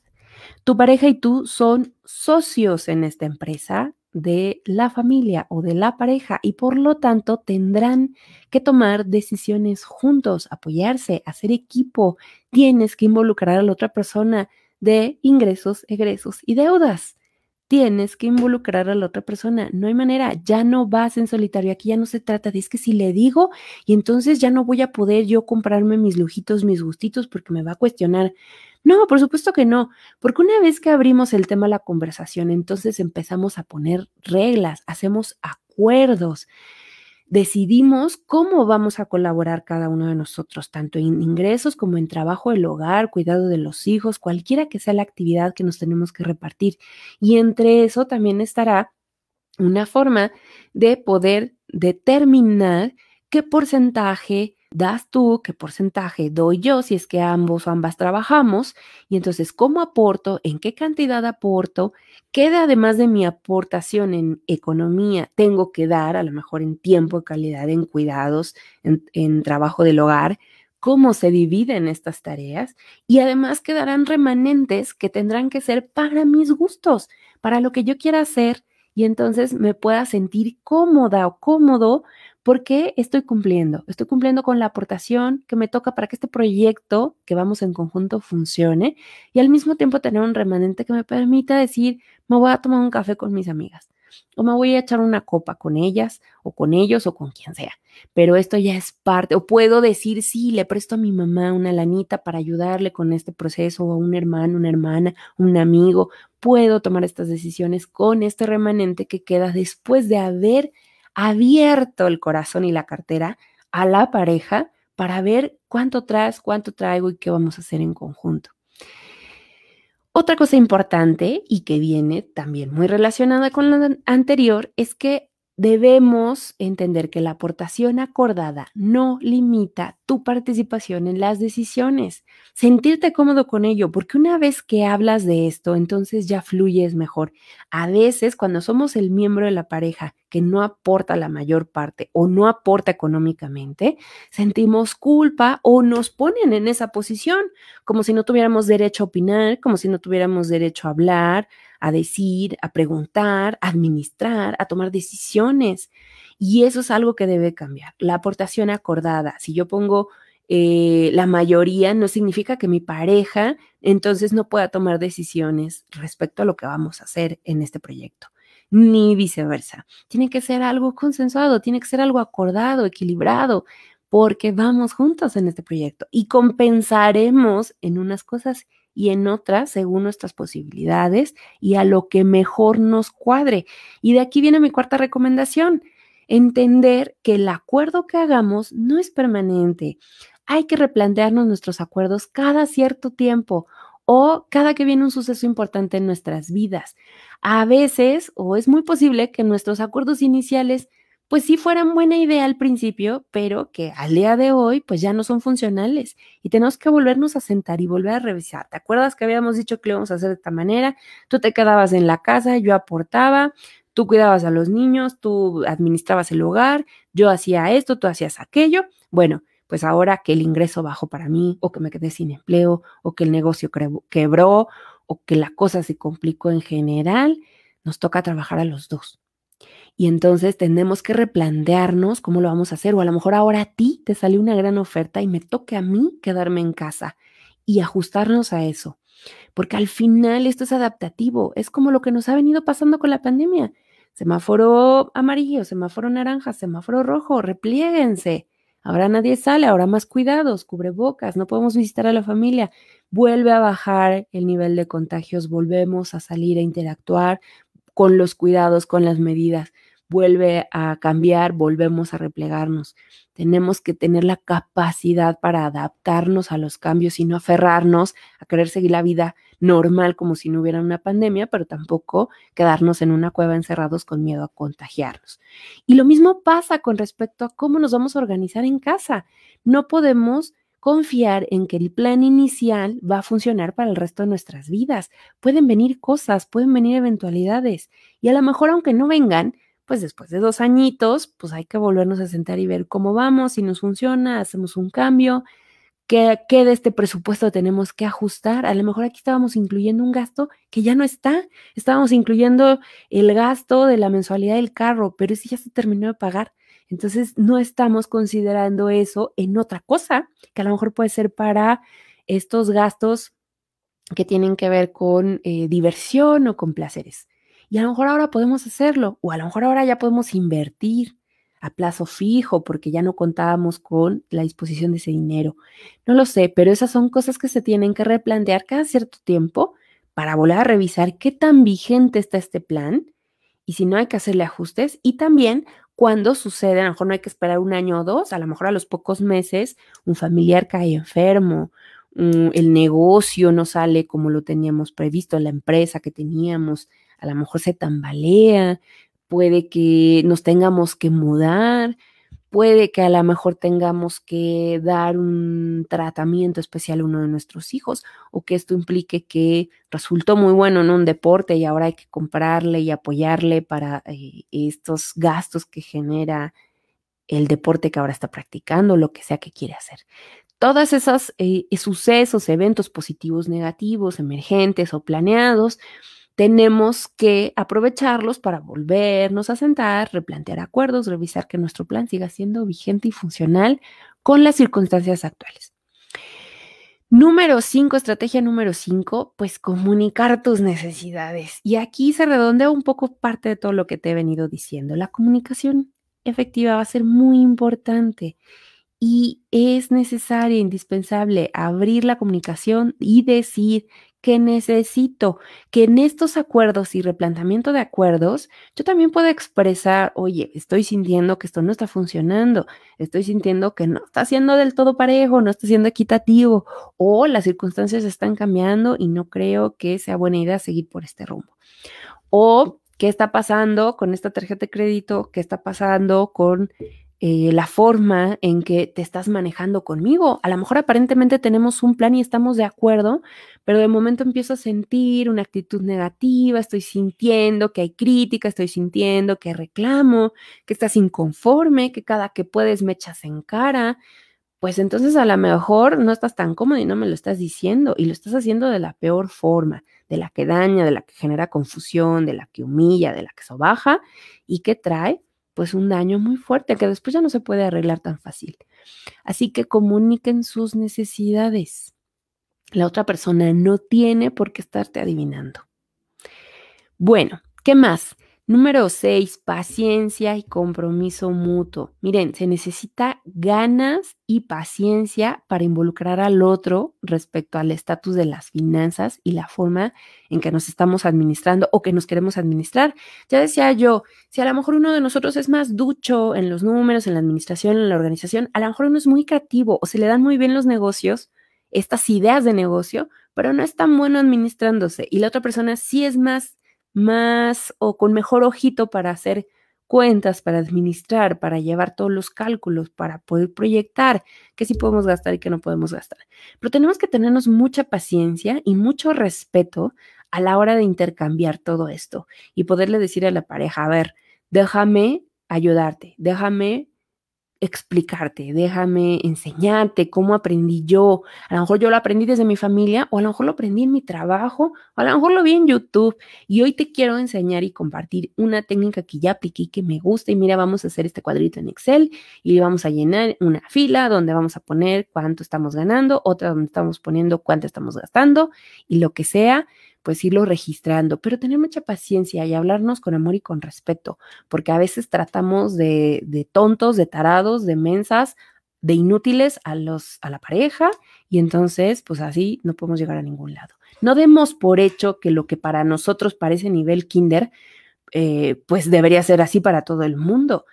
Tu pareja y tú son socios en esta empresa, de la familia o de la pareja y por lo tanto tendrán que tomar decisiones juntos, apoyarse, hacer equipo. Tienes que involucrar a la otra persona de ingresos, egresos y deudas. Tienes que involucrar a la otra persona. No hay manera, ya no vas en solitario. Aquí ya no se trata de es que si le digo y entonces ya no voy a poder yo comprarme mis lujitos, mis gustitos porque me va a cuestionar. No, por supuesto que no, porque una vez que abrimos el tema la conversación, entonces empezamos a poner reglas, hacemos acuerdos, decidimos cómo vamos a colaborar cada uno de nosotros, tanto en ingresos como en trabajo del hogar, cuidado de los hijos, cualquiera que sea la actividad que nos tenemos que repartir. Y entre eso también estará una forma de poder determinar qué porcentaje das tú, qué porcentaje doy yo si es que ambos o ambas trabajamos, y entonces cómo aporto, en qué cantidad aporto, qué además de mi aportación en economía tengo que dar, a lo mejor en tiempo, calidad, en cuidados, en, en trabajo del hogar, cómo se dividen estas tareas y además quedarán remanentes que tendrán que ser para mis gustos, para lo que yo quiera hacer. Y entonces me pueda sentir cómoda o cómodo ¿Por qué estoy cumpliendo? Estoy cumpliendo con la aportación que me toca para que este proyecto que vamos en conjunto funcione y al mismo tiempo tener un remanente que me permita decir, me voy a tomar un café con mis amigas o me voy a echar una copa con ellas o con ellos o con quien sea. Pero esto ya es parte, o puedo decir, sí, le presto a mi mamá una lanita para ayudarle con este proceso, o a un hermano, una hermana, un amigo. Puedo tomar estas decisiones con este remanente que queda después de haber abierto el corazón y la cartera a la pareja para ver cuánto traes, cuánto traigo y qué vamos a hacer en conjunto. Otra cosa importante y que viene también muy relacionada con lo anterior es que debemos entender que la aportación acordada no limita tu participación en las decisiones. Sentirte cómodo con ello, porque una vez que hablas de esto, entonces ya fluyes mejor. A veces, cuando somos el miembro de la pareja que no aporta la mayor parte o no aporta económicamente, sentimos culpa o nos ponen en esa posición, como si no tuviéramos derecho a opinar, como si no tuviéramos derecho a hablar, a decir, a preguntar, a administrar, a tomar decisiones. Y eso es algo que debe cambiar. La aportación acordada. Si yo pongo eh, la mayoría, no significa que mi pareja entonces no pueda tomar decisiones respecto a lo que vamos a hacer en este proyecto. ni viceversa. Tiene que ser algo consensuado, tiene que ser algo acordado, equilibrado, porque vamos juntos en este proyecto y compensaremos en unas cosas y en otras según nuestras posibilidades y a lo que mejor nos cuadre. Y de aquí viene mi cuarta recomendación, entender que el acuerdo que hagamos no es permanente. Hay que replantearnos nuestros acuerdos cada cierto tiempo o cada que viene un suceso importante en nuestras vidas. A veces, o es muy posible que nuestros acuerdos iniciales pues sí fueran buena idea al principio, pero que al día de hoy pues ya no son funcionales y tenemos que volvernos a sentar y volver a revisar. ¿Te acuerdas que habíamos dicho que lo íbamos a hacer de esta manera? Tú te quedabas en la casa, yo aportaba, tú cuidabas a los niños, tú administrabas el hogar, yo hacía esto, tú hacías aquello. Bueno, pues ahora que el ingreso bajó para mí o que me quedé sin empleo o que el negocio quebró o que la cosa se complicó en general, nos toca trabajar a los dos. Y entonces tenemos que replantearnos cómo lo vamos a hacer. O a lo mejor ahora a ti te salió una gran oferta y me toque a mí quedarme en casa y ajustarnos a eso. Porque al final esto es adaptativo. Es como lo que nos ha venido pasando con la pandemia. Semáforo amarillo, semáforo naranja, semáforo rojo, replieguense. Ahora nadie sale, ahora más cuidados, cubrebocas, no podemos visitar a la familia. Vuelve a bajar el nivel de contagios, volvemos a salir a interactuar con los cuidados, con las medidas vuelve a cambiar, volvemos a replegarnos. Tenemos que tener la capacidad para adaptarnos a los cambios y no aferrarnos a querer seguir la vida normal como si no hubiera una pandemia, pero tampoco quedarnos en una cueva encerrados con miedo a contagiarnos. Y lo mismo pasa con respecto a cómo nos vamos a organizar en casa. No podemos confiar en que el plan inicial va a funcionar para el resto de nuestras vidas. Pueden venir cosas, pueden venir eventualidades y a lo mejor aunque no vengan, pues después de dos añitos, pues hay que volvernos a sentar y ver cómo vamos, si nos funciona, hacemos un cambio, qué, qué de este presupuesto tenemos que ajustar. A lo mejor aquí estábamos incluyendo un gasto que ya no está, estábamos incluyendo el gasto de la mensualidad del carro, pero ese ya se terminó de pagar. Entonces no estamos considerando eso en otra cosa, que a lo mejor puede ser para estos gastos que tienen que ver con eh, diversión o con placeres. Y a lo mejor ahora podemos hacerlo, o a lo mejor ahora ya podemos invertir a plazo fijo porque ya no contábamos con la disposición de ese dinero. No lo sé, pero esas son cosas que se tienen que replantear cada cierto tiempo para volver a revisar qué tan vigente está este plan y si no hay que hacerle ajustes y también cuando sucede, a lo mejor no hay que esperar un año o dos, a lo mejor a los pocos meses un familiar cae enfermo, mm, el negocio no sale como lo teníamos previsto, la empresa que teníamos, a lo mejor se tambalea, puede que nos tengamos que mudar, puede que a lo mejor tengamos que dar un tratamiento especial a uno de nuestros hijos o que esto implique que resultó muy bueno en un deporte y ahora hay que comprarle y apoyarle para eh, estos gastos que genera el deporte que ahora está practicando, lo que sea que quiere hacer. Todos esos eh, sucesos, eventos positivos, negativos, emergentes o planeados, tenemos que aprovecharlos para volvernos a sentar, replantear acuerdos, revisar que nuestro plan siga siendo vigente y funcional con las circunstancias actuales. Número cinco, estrategia número cinco, pues comunicar tus necesidades. Y aquí se redondea un poco parte de todo lo que te he venido diciendo. La comunicación efectiva va a ser muy importante y es necesario, indispensable abrir la comunicación y decir que necesito que en estos acuerdos y replanteamiento de acuerdos yo también pueda expresar, oye, estoy sintiendo que esto no está funcionando, estoy sintiendo que no está siendo del todo parejo, no está siendo equitativo o las circunstancias están cambiando y no creo que sea buena idea seguir por este rumbo. O qué está pasando con esta tarjeta de crédito, qué está pasando con eh, la forma en que te estás manejando conmigo. A lo mejor aparentemente tenemos un plan y estamos de acuerdo, pero de momento empiezo a sentir una actitud negativa, estoy sintiendo que hay crítica, estoy sintiendo que reclamo, que estás inconforme, que cada que puedes me echas en cara. Pues entonces a lo mejor no estás tan cómodo y no me lo estás diciendo y lo estás haciendo de la peor forma, de la que daña, de la que genera confusión, de la que humilla, de la que sobaja y que trae pues un daño muy fuerte que después ya no se puede arreglar tan fácil. Así que comuniquen sus necesidades. La otra persona no tiene por qué estarte adivinando. Bueno, ¿qué más? Número 6, paciencia y compromiso mutuo. Miren, se necesita ganas y paciencia para involucrar al otro respecto al estatus de las finanzas y la forma en que nos estamos administrando o que nos queremos administrar. Ya decía yo, si a lo mejor uno de nosotros es más ducho en los números, en la administración, en la organización, a lo mejor uno es muy creativo o se le dan muy bien los negocios, estas ideas de negocio, pero no es tan bueno administrándose y la otra persona sí es más más o con mejor ojito para hacer cuentas, para administrar, para llevar todos los cálculos, para poder proyectar qué sí podemos gastar y qué no podemos gastar. Pero tenemos que tenernos mucha paciencia y mucho respeto a la hora de intercambiar todo esto y poderle decir a la pareja, a ver, déjame ayudarte, déjame explicarte, déjame enseñarte cómo aprendí yo. A lo mejor yo lo aprendí desde mi familia o a lo mejor lo aprendí en mi trabajo o a lo mejor lo vi en YouTube y hoy te quiero enseñar y compartir una técnica que ya apliqué que me gusta y mira, vamos a hacer este cuadrito en Excel y vamos a llenar una fila donde vamos a poner cuánto estamos ganando, otra donde estamos poniendo cuánto estamos gastando y lo que sea pues irlo registrando, pero tener mucha paciencia y hablarnos con amor y con respeto, porque a veces tratamos de, de tontos, de tarados, de mensas, de inútiles a, los, a la pareja y entonces pues así no podemos llegar a ningún lado. No demos por hecho que lo que para nosotros parece nivel kinder, eh, pues debería ser así para todo el mundo.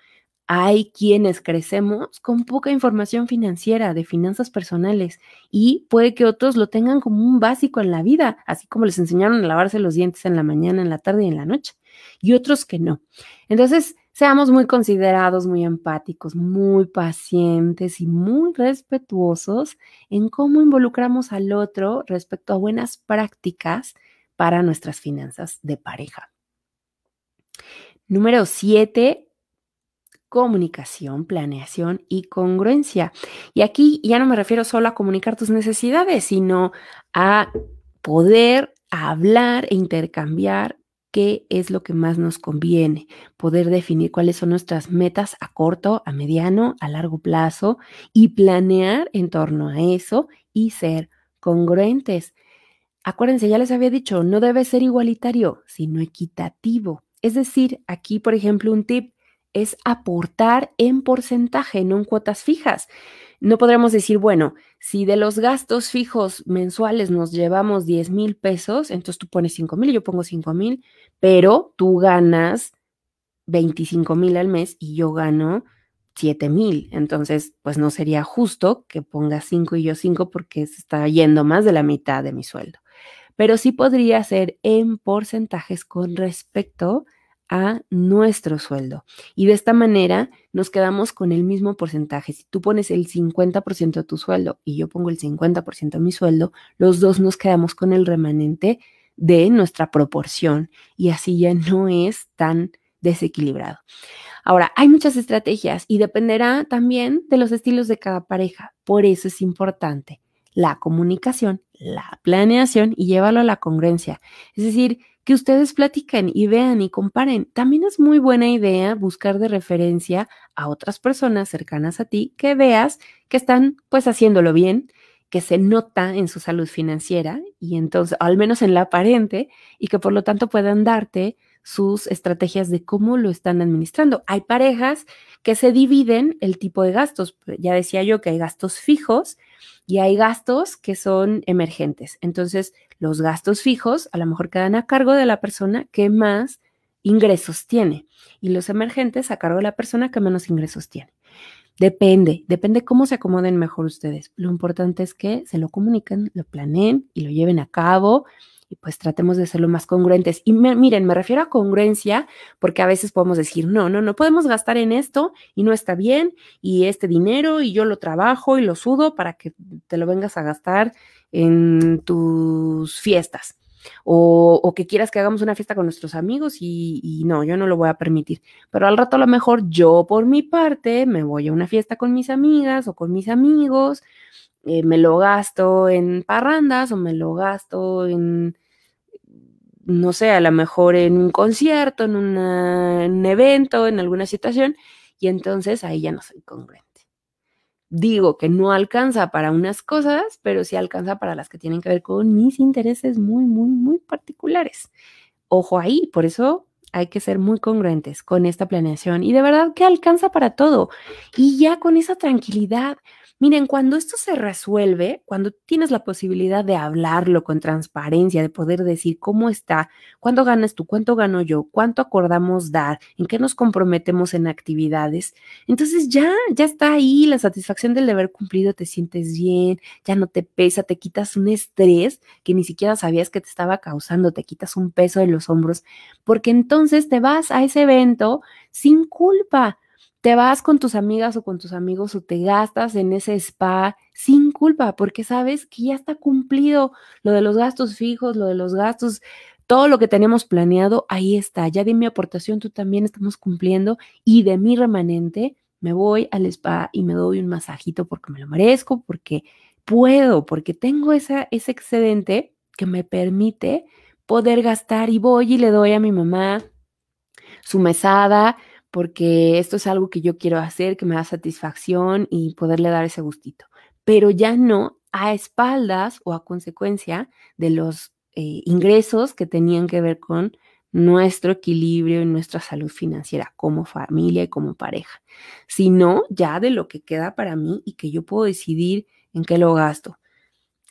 Hay quienes crecemos con poca información financiera, de finanzas personales, y puede que otros lo tengan como un básico en la vida, así como les enseñaron a lavarse los dientes en la mañana, en la tarde y en la noche, y otros que no. Entonces, seamos muy considerados, muy empáticos, muy pacientes y muy respetuosos en cómo involucramos al otro respecto a buenas prácticas para nuestras finanzas de pareja. Número siete, comunicación, planeación y congruencia. Y aquí ya no me refiero solo a comunicar tus necesidades, sino a poder hablar e intercambiar qué es lo que más nos conviene, poder definir cuáles son nuestras metas a corto, a mediano, a largo plazo y planear en torno a eso y ser congruentes. Acuérdense, ya les había dicho, no debe ser igualitario, sino equitativo. Es decir, aquí, por ejemplo, un tip, es aportar en porcentaje, no en cuotas fijas. No podremos decir, bueno, si de los gastos fijos mensuales nos llevamos 10 mil pesos, entonces tú pones 5 mil, yo pongo 5 mil, pero tú ganas 25 mil al mes y yo gano 7 mil. Entonces, pues no sería justo que ponga 5 y yo 5 porque se está yendo más de la mitad de mi sueldo. Pero sí podría ser en porcentajes con respecto a nuestro sueldo. Y de esta manera nos quedamos con el mismo porcentaje. Si tú pones el 50% de tu sueldo y yo pongo el 50% de mi sueldo, los dos nos quedamos con el remanente de nuestra proporción y así ya no es tan desequilibrado. Ahora, hay muchas estrategias y dependerá también de los estilos de cada pareja. Por eso es importante la comunicación, la planeación y llevarlo a la congruencia. Es decir, que ustedes platiquen y vean y comparen. También es muy buena idea buscar de referencia a otras personas cercanas a ti que veas que están pues haciéndolo bien, que se nota en su salud financiera y entonces, al menos en la aparente, y que por lo tanto puedan darte sus estrategias de cómo lo están administrando. Hay parejas que se dividen el tipo de gastos. Ya decía yo que hay gastos fijos y hay gastos que son emergentes. Entonces, los gastos fijos a lo mejor quedan a cargo de la persona que más ingresos tiene y los emergentes a cargo de la persona que menos ingresos tiene. Depende, depende cómo se acomoden mejor ustedes. Lo importante es que se lo comuniquen, lo planeen y lo lleven a cabo y pues tratemos de ser lo más congruentes. Y miren, me refiero a congruencia porque a veces podemos decir, no, no, no podemos gastar en esto y no está bien y este dinero y yo lo trabajo y lo sudo para que te lo vengas a gastar en tus fiestas. O, que quieras que hagamos una fiesta con nuestros amigos y, y, no, yo no lo voy a permitir. Pero al rato a lo mejor yo por mi parte me voy a una fiesta con mis amigas o con mis amigos eh, me lo gasto en parrandas o me lo gasto en, no sé, a lo mejor en un concierto, en, un evento, en alguna situación, y entonces ahí ya no soy congruente. Digo que no alcanza para unas cosas, pero sí alcanza para las que tienen que ver con mis intereses muy, muy, muy particulares. Ojo ahí, por eso hay que ser muy congruentes con esta planeación y de verdad que alcanza para todo. Y ya con esa tranquilidad, Miren, cuando esto se resuelve, cuando tienes la posibilidad de hablarlo con transparencia, de poder decir cómo está, cuánto ganas tú, cuánto gano yo, cuánto acordamos dar, en qué nos comprometemos en actividades, entonces ya, ya está ahí la satisfacción del deber cumplido, te sientes bien, ya no te pesa, te quitas un estrés que ni siquiera sabías que te estaba causando, te quitas un peso de los hombros, porque entonces te vas a ese evento sin culpa te vas con tus amigas o con tus amigos o te gastas en ese spa sin culpa, porque sabes que ya está cumplido lo de los gastos fijos, lo de los gastos, todo lo que tenemos planeado, ahí está. Ya de mi aportación, tú también estamos cumpliendo y de mi remanente me voy al spa y me doy un masajito porque me lo merezco, porque puedo, porque tengo esa, ese excedente que me permite poder gastar y voy y le doy a mi mamá su mesada, porque esto es algo que yo quiero hacer, que me da satisfacción y poderle dar ese gustito, pero ya no a espaldas o a consecuencia de los eh, ingresos que tenían que ver con nuestro equilibrio y nuestra salud financiera como familia y como pareja, sino ya de lo que queda para mí y que yo puedo decidir en qué lo gasto.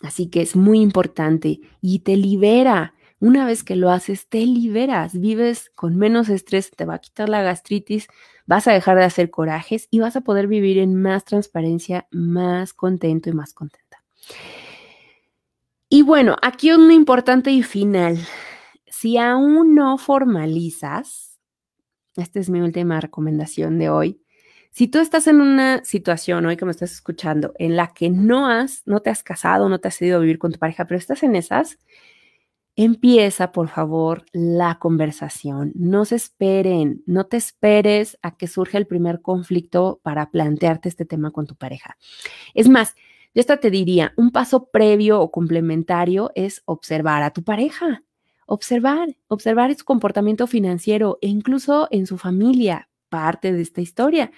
Así que es muy importante y te libera una vez que lo haces, te liberas, vives con menos estrés, te va a quitar la gastritis, vas a dejar de hacer corajes y vas a poder vivir en más transparencia, más contento y más contenta. Y bueno, aquí un importante y final. Si aún no formalizas, esta es mi última recomendación de hoy. Si tú estás en una situación hoy que me estás escuchando en la que no has, no te has casado, no te has ido a vivir con tu pareja, pero estás en esas, Empieza, por favor, la conversación. No se esperen, no te esperes a que surja el primer conflicto para plantearte este tema con tu pareja. Es más, yo hasta te diría, un paso previo o complementario es observar a tu pareja. Observar, observar su comportamiento financiero e incluso en su familia, parte de esta historia,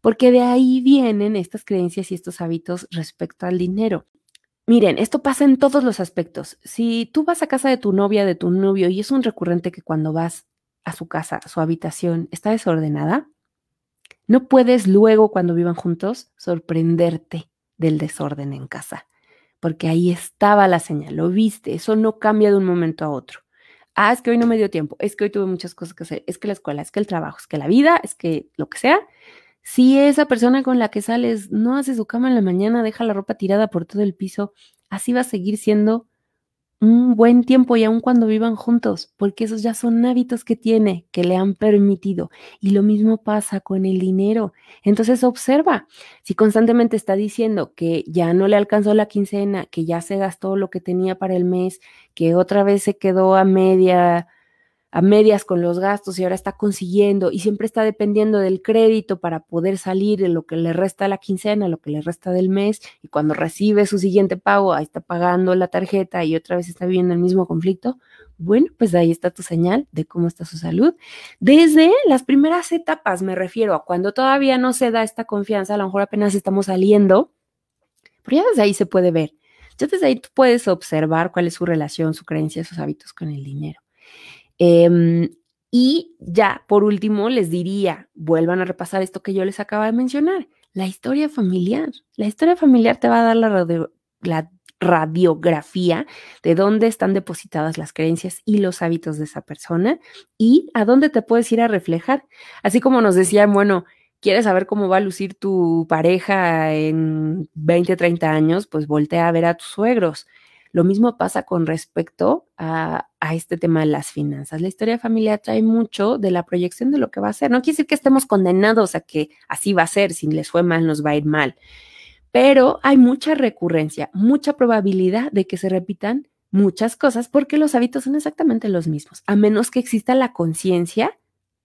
porque de ahí vienen estas creencias y estos hábitos respecto al dinero. Miren, esto pasa en todos los aspectos. Si tú vas a casa de tu novia, de tu novio, y es un recurrente que cuando vas a su casa, su habitación, está desordenada, no puedes luego, cuando vivan juntos, sorprenderte del desorden en casa, porque ahí estaba la señal, lo viste, eso no cambia de un momento a otro. Ah, es que hoy no me dio tiempo, es que hoy tuve muchas cosas que hacer, es que la escuela, es que el trabajo, es que la vida, es que lo que sea, si esa persona con la que sales no hace su cama en la mañana, deja la ropa tirada por todo el piso, así va a seguir siendo un buen tiempo y aun cuando vivan juntos, porque esos ya son hábitos que tiene, que le han permitido. Y lo mismo pasa con el dinero. Entonces observa, si constantemente está diciendo que ya no le alcanzó la quincena, que ya se gastó lo que tenía para el mes, que otra vez se quedó a media a medias con los gastos y ahora está consiguiendo y siempre está dependiendo del crédito para poder salir de lo que le resta la quincena, lo que le resta del mes y cuando recibe su siguiente pago, ahí está pagando la tarjeta y otra vez está viviendo el mismo conflicto, bueno, pues ahí está tu señal de cómo está su salud. Desde las primeras etapas me refiero a cuando todavía no se da esta confianza, a lo mejor apenas estamos saliendo, pero ya desde ahí se puede ver. Ya desde ahí tú puedes observar cuál es su relación, su creencia, sus hábitos con el dinero. Em, y ya, por último, les diría, vuelvan a repasar esto que yo les acabo de mencionar, la historia familiar. La historia familiar te va a dar la, la radiografía de dónde están depositadas las creencias y los hábitos de esa persona y a dónde te puedes ir a reflejar. Así como nos decían, bueno, ¿quieres saber cómo va a lucir tu pareja en 20, 30 años? Pues voltea a ver a tus suegros. Lo mismo pasa con respecto a, este tema de las finanzas. La historia familiar trae mucho de la proyección de lo que va a ser. No quiere decir que estemos condenados a que así va a ser, si les fue mal, nos va a ir mal. Pero hay mucha recurrencia, mucha probabilidad de que se repitan muchas cosas porque los hábitos son exactamente los mismos, a menos que exista la conciencia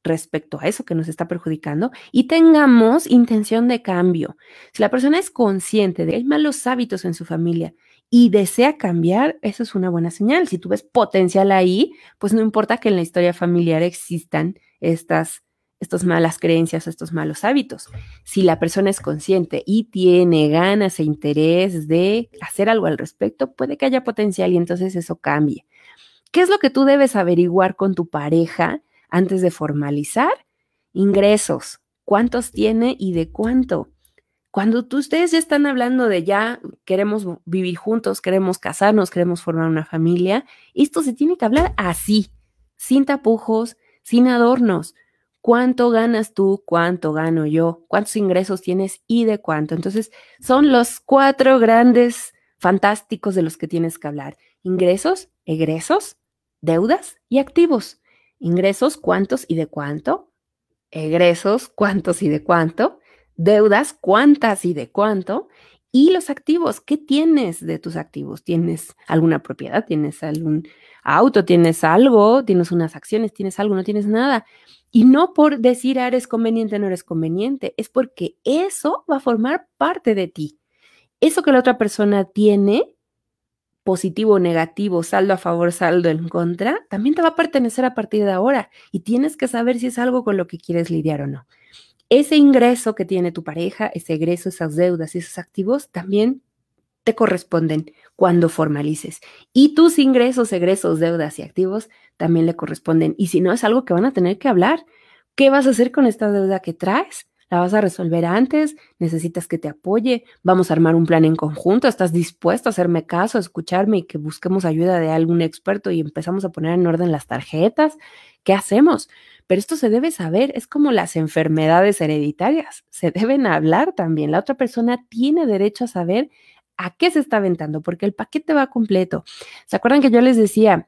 respecto a eso que nos está perjudicando y tengamos intención de cambio. Si la persona es consciente de que hay malos hábitos en su familia y desea cambiar, eso es una buena señal. Si tú ves potencial ahí, pues no importa que en la historia familiar existan estas, estas malas creencias, estos malos hábitos. Si la persona es consciente y tiene ganas e interés de hacer algo al respecto, puede que haya potencial y entonces eso cambie. ¿Qué es lo que tú debes averiguar con tu pareja antes de formalizar, ingresos, cuántos tiene y de cuánto. Cuando tú, ustedes ya están hablando de ya queremos vivir juntos, queremos casarnos, queremos formar una familia, esto se tiene que hablar así, sin tapujos, sin adornos. ¿Cuánto ganas tú? ¿Cuánto gano yo? ¿Cuántos ingresos tienes y de cuánto? Entonces, son los cuatro grandes fantásticos de los que tienes que hablar. Ingresos, egresos, deudas y activos. Ingresos, cuántos y de cuánto. Egresos, cuántos y de cuánto deudas, cuántas y de cuánto, y los activos, ¿qué tienes de tus activos? ¿Tienes alguna propiedad? ¿Tienes algún auto? ¿Tienes algo? ¿Tienes unas acciones? ¿Tienes algo? ¿No tienes nada? Y no por decir, ah, eres conveniente, no eres conveniente, es porque eso va a formar parte de ti. Eso que la otra persona tiene, positivo o negativo, saldo a favor, saldo en contra, también te va a pertenecer a partir de ahora y tienes que saber si es algo con lo que quieres lidiar o no ese ingreso que tiene tu pareja, ese egreso, esas deudas y esos activos también te corresponden cuando formalices. Y tus ingresos, egresos, deudas y activos también le corresponden. Y si no, es algo que van a tener que hablar. ¿Qué vas a hacer con esta deuda que traes? ¿La vas a resolver antes? ¿Necesitas que te apoye? ¿Vamos a armar un plan en conjunto? ¿Estás dispuesto a hacerme caso, a escucharme y que busquemos ayuda de algún experto y empezamos a poner en orden las tarjetas? ¿Qué hacemos? Pero esto se debe saber, es como las enfermedades hereditarias, se deben hablar también. La otra persona tiene derecho a saber a qué se está aventando, porque el paquete va completo. ¿Se acuerdan que yo les decía,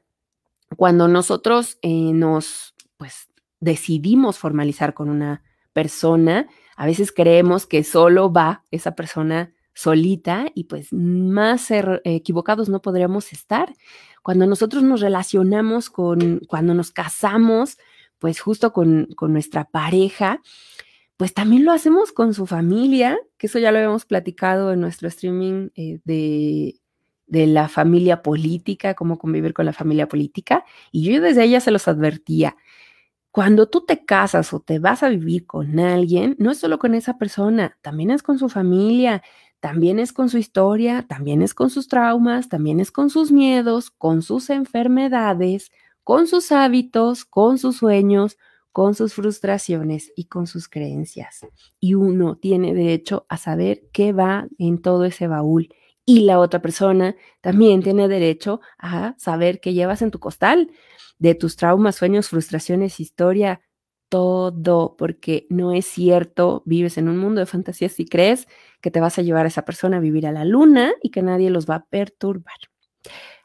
cuando nosotros eh, nos, pues, decidimos formalizar con una persona, a veces creemos que solo va esa persona solita y pues más equivocados no podríamos estar. Cuando nosotros nos relacionamos con, cuando nos casamos, pues justo con, nuestra pareja, pues también lo hacemos con su familia, que eso ya lo habíamos platicado en nuestro streaming eh, de, de la familia política, cómo convivir con la familia política. Y yo desde ella se los advertía. Cuando tú te casas o te vas a vivir con alguien, no es solo con esa persona, también es con su familia, también es con su historia, también es con sus traumas, también es con sus miedos, con sus enfermedades, con sus hábitos, con sus sueños, con sus frustraciones y con sus creencias. Y uno tiene derecho a saber qué va en todo ese baúl. Y la otra persona también tiene derecho a saber qué llevas en tu costal de tus traumas, sueños, frustraciones, historia, todo, porque no es cierto, vives en un mundo de fantasías si crees que te vas a llevar a esa persona a vivir a la luna y que nadie los va a perturbar.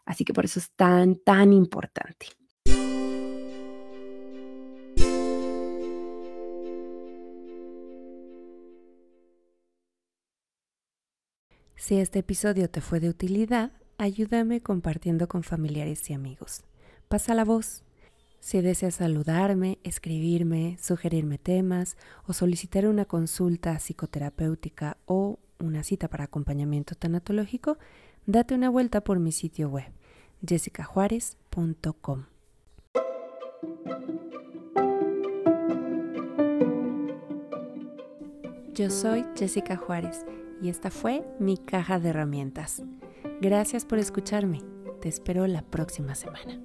Así que por eso es tan, tan importante. Si este episodio te fue de utilidad, ayúdame compartiendo con familiares y amigos. Pasa la voz. Si deseas saludarme, escribirme, sugerirme temas o solicitar una consulta psicoterapéutica o una cita para acompañamiento tanatológico, date una vuelta por mi sitio web jessicajuárez.com. Yo soy Jessica Juárez y esta fue mi caja de herramientas. Gracias por escucharme. Te espero la próxima semana.